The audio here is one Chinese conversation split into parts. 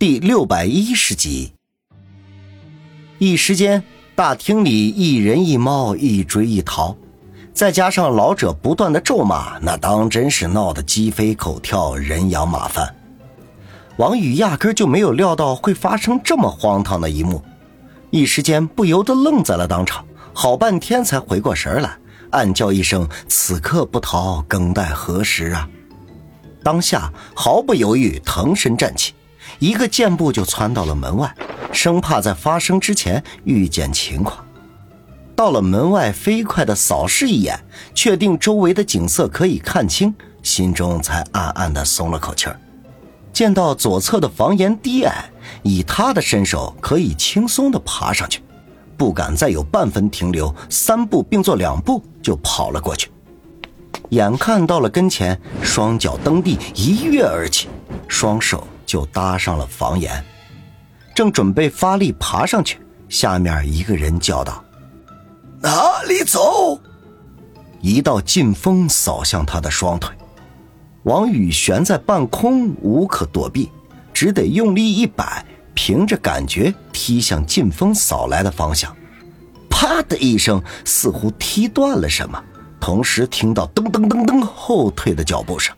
第六百一十集。一时间，大厅里一人一猫，一追一逃，再加上老者不断的咒骂，那当真是闹得鸡飞狗跳，人仰马翻。王宇压根就没有料到会发生这么荒唐的一幕，一时间不由得愣在了当场，好半天才回过神来，暗叫一声：“此刻不逃，更待何时啊！”当下毫不犹豫，腾身站起。一个箭步就窜到了门外，生怕在发生之前遇见情况。到了门外，飞快地扫视一眼，确定周围的景色可以看清，心中才暗暗地松了口气儿。见到左侧的房檐低矮，以他的身手可以轻松地爬上去，不敢再有半分停留，三步并作两步就跑了过去。眼看到了跟前，双脚蹬地，一跃而起，双手。就搭上了房檐，正准备发力爬上去，下面一个人叫道：“哪里走？”一道劲风扫向他的双腿，王宇悬在半空，无可躲避，只得用力一摆，凭着感觉踢向劲风扫来的方向。啪的一声，似乎踢断了什么，同时听到噔噔噔噔后退的脚步声。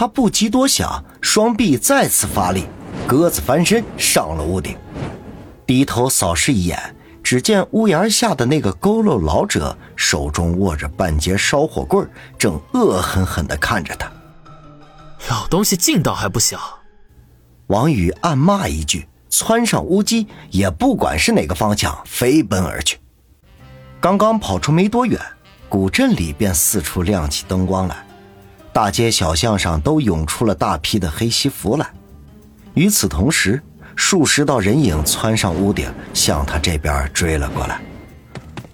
他不及多想，双臂再次发力，鸽子翻身上了屋顶，低头扫视一眼，只见屋檐下的那个佝偻老者手中握着半截烧火棍，正恶狠狠地看着他。老东西劲道还不小。王宇暗骂一句，窜上屋基，也不管是哪个方向，飞奔而去。刚刚跑出没多远，古镇里便四处亮起灯光来。大街小巷上都涌出了大批的黑西服来，与此同时，数十道人影窜上屋顶，向他这边追了过来。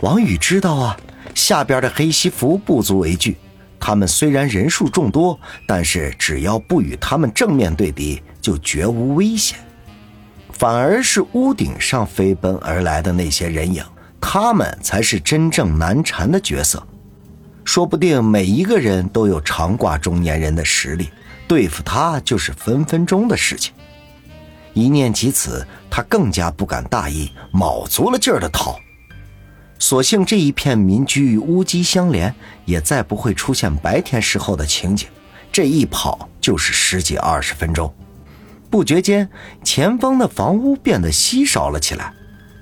王宇知道啊，下边的黑西服不足为惧，他们虽然人数众多，但是只要不与他们正面对敌，就绝无危险。反而是屋顶上飞奔而来的那些人影，他们才是真正难缠的角色。说不定每一个人都有长挂中年人的实力，对付他就是分分钟的事情。一念及此，他更加不敢大意，卯足了劲儿的逃。所幸这一片民居屋基相连，也再不会出现白天时候的情景。这一跑就是十几二十分钟，不觉间，前方的房屋变得稀少了起来。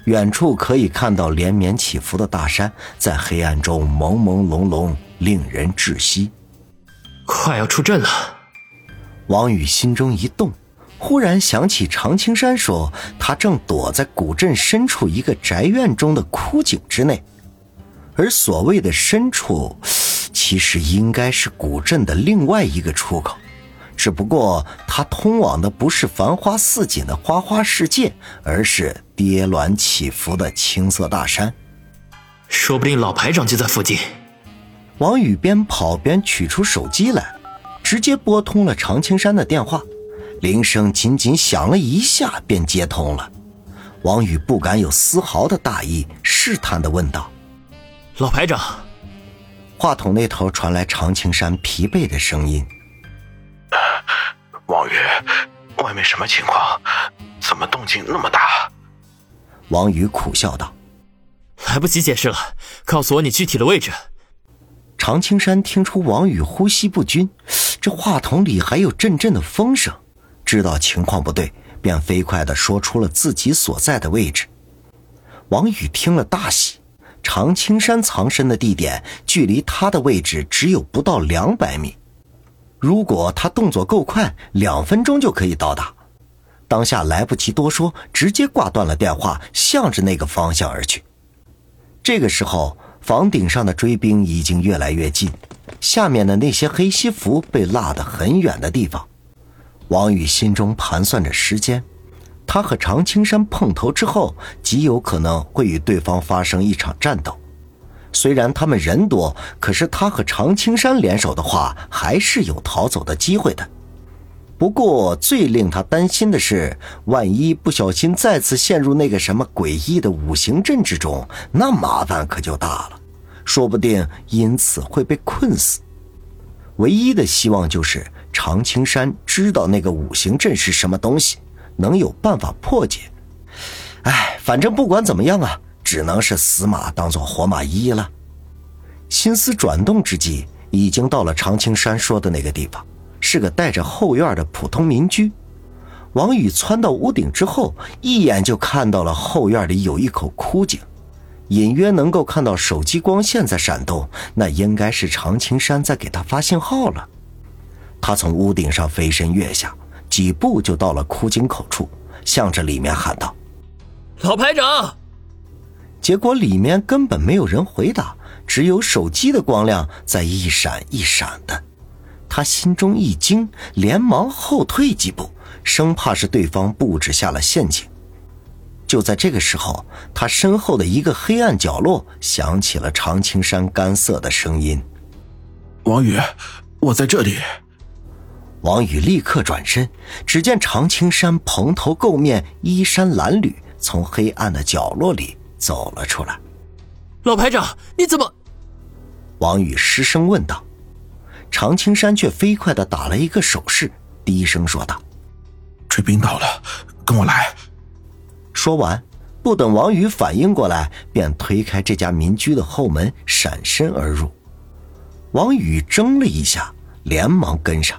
远处可以看到连绵起伏的大山，在黑暗中朦朦胧胧，令人窒息。快要出阵了，王宇心中一动，忽然想起常青山说他正躲在古镇深处一个宅院中的枯井之内，而所谓的深处，其实应该是古镇的另外一个出口。只不过，它通往的不是繁花似锦的花花世界，而是跌峦起伏的青色大山。说不定老排长就在附近。王宇边跑边取出手机来，直接拨通了常青山的电话。铃声仅仅响了一下，便接通了。王宇不敢有丝毫的大意，试探的问道：“老排长。”话筒那头传来常青山疲惫的声音。王宇，外面什么情况？怎么动静那么大？王宇苦笑道：“来不及解释了，告诉我你具体的位置。”常青山听出王宇呼吸不均，这话筒里还有阵阵的风声，知道情况不对，便飞快的说出了自己所在的位置。王宇听了大喜，常青山藏身的地点距离他的位置只有不到两百米。如果他动作够快，两分钟就可以到达。当下来不及多说，直接挂断了电话，向着那个方向而去。这个时候，房顶上的追兵已经越来越近，下面的那些黑西服被落得很远的地方。王宇心中盘算着时间，他和常青山碰头之后，极有可能会与对方发生一场战斗。虽然他们人多，可是他和常青山联手的话，还是有逃走的机会的。不过最令他担心的是，万一不小心再次陷入那个什么诡异的五行阵之中，那麻烦可就大了，说不定因此会被困死。唯一的希望就是常青山知道那个五行阵是什么东西，能有办法破解。哎，反正不管怎么样啊，只能是死马当做活马医了。心思转动之际，已经到了常青山说的那个地方，是个带着后院的普通民居。王宇窜到屋顶之后，一眼就看到了后院里有一口枯井，隐约能够看到手机光线在闪动，那应该是常青山在给他发信号了。他从屋顶上飞身跃下，几步就到了枯井口处，向着里面喊道：“老排长！”结果里面根本没有人回答，只有手机的光亮在一闪一闪的。他心中一惊，连忙后退几步。生怕是对方布置下了陷阱。就在这个时候，他身后的一个黑暗角落响起了常青山干涩的声音：“王宇，我在这里。”王宇立刻转身，只见常青山蓬头垢面、衣衫褴褛，从黑暗的角落里走了出来。“老排长，你怎么？”王宇失声问道。常青山却飞快的打了一个手势，低声说道。追兵到了，跟我来。说完，不等王宇反应过来，便推开这家民居的后门，闪身而入。王宇怔了一下，连忙跟上。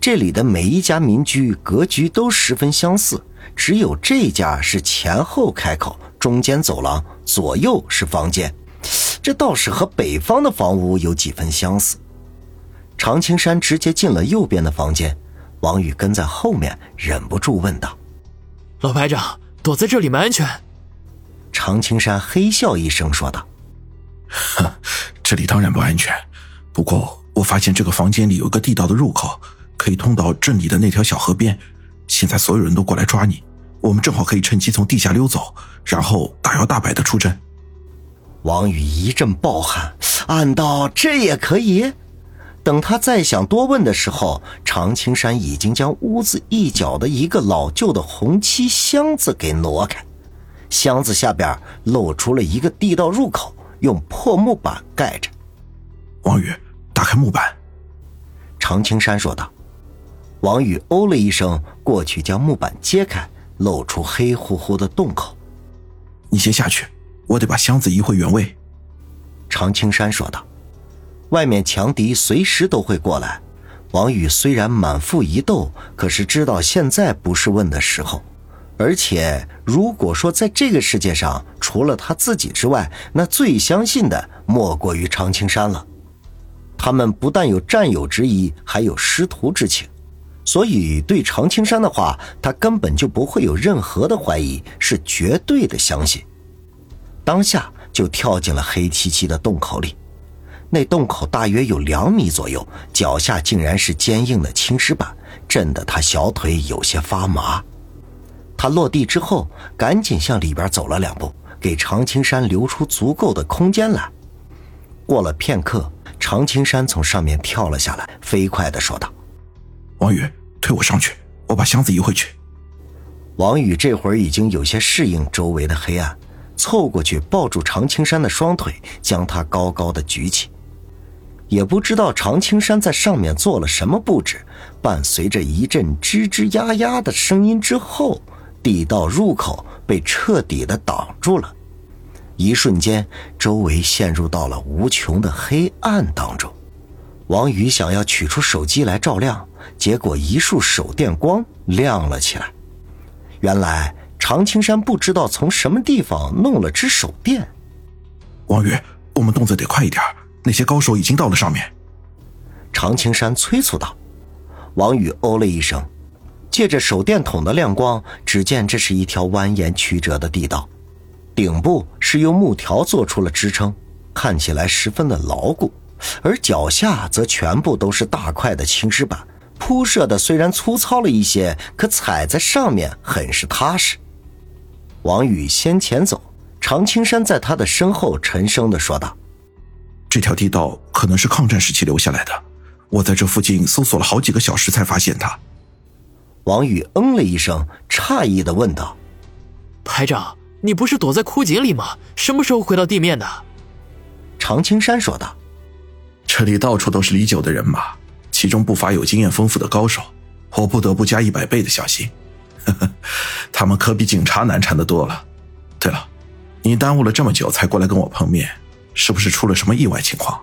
这里的每一家民居格局都十分相似，只有这家是前后开口，中间走廊，左右是房间。这倒是和北方的房屋有几分相似。常青山直接进了右边的房间。王宇跟在后面，忍不住问道：“老排长，躲在这里没安全？”常青山嘿笑一声说道：“哼，这里当然不安全。不过我发现这个房间里有个地道的入口，可以通到镇里的那条小河边。现在所有人都过来抓你，我们正好可以趁机从地下溜走，然后大摇大摆的出阵。”王宇一阵暴汗，暗道：“这也可以？”等他再想多问的时候，常青山已经将屋子一角的一个老旧的红漆箱子给挪开，箱子下边露出了一个地道入口，用破木板盖着。王宇，打开木板。常青山说道。王宇哦了一声，过去将木板揭开，露出黑乎乎的洞口。你先下去，我得把箱子移回原位。常青山说道。外面强敌随时都会过来，王宇虽然满腹疑窦，可是知道现在不是问的时候。而且，如果说在这个世界上除了他自己之外，那最相信的莫过于常青山了。他们不但有战友之谊，还有师徒之情，所以对常青山的话，他根本就不会有任何的怀疑，是绝对的相信。当下就跳进了黑漆漆的洞口里。那洞口大约有两米左右，脚下竟然是坚硬的青石板，震得他小腿有些发麻。他落地之后，赶紧向里边走了两步，给常青山留出足够的空间来。过了片刻，常青山从上面跳了下来，飞快地说道：“王宇，推我上去，我把箱子移回去。”王宇这会儿已经有些适应周围的黑暗，凑过去抱住常青山的双腿，将他高高的举起。也不知道常青山在上面做了什么布置，伴随着一阵吱吱呀呀的声音之后，地道入口被彻底的挡住了。一瞬间，周围陷入到了无穷的黑暗当中。王宇想要取出手机来照亮，结果一束手电光亮了起来。原来常青山不知道从什么地方弄了只手电。王宇，我们动作得快一点。那些高手已经到了上面，常青山催促道。王宇哦了一声，借着手电筒的亮光，只见这是一条蜿蜒曲折的地道，顶部是用木条做出了支撑，看起来十分的牢固，而脚下则全部都是大块的青石板，铺设的虽然粗糙了一些，可踩在上面很是踏实。王宇先前走，常青山在他的身后沉声的说道。这条地道可能是抗战时期留下来的，我在这附近搜索了好几个小时才发现它。王宇嗯了一声，诧异的问道：“排长，你不是躲在枯井里吗？什么时候回到地面的？”常青山说道：“这里到处都是李九的人马，其中不乏有经验丰富的高手，我不得不加一百倍的小心。他们可比警察难缠的多了。对了，你耽误了这么久才过来跟我碰面，是不是出了什么意外情况？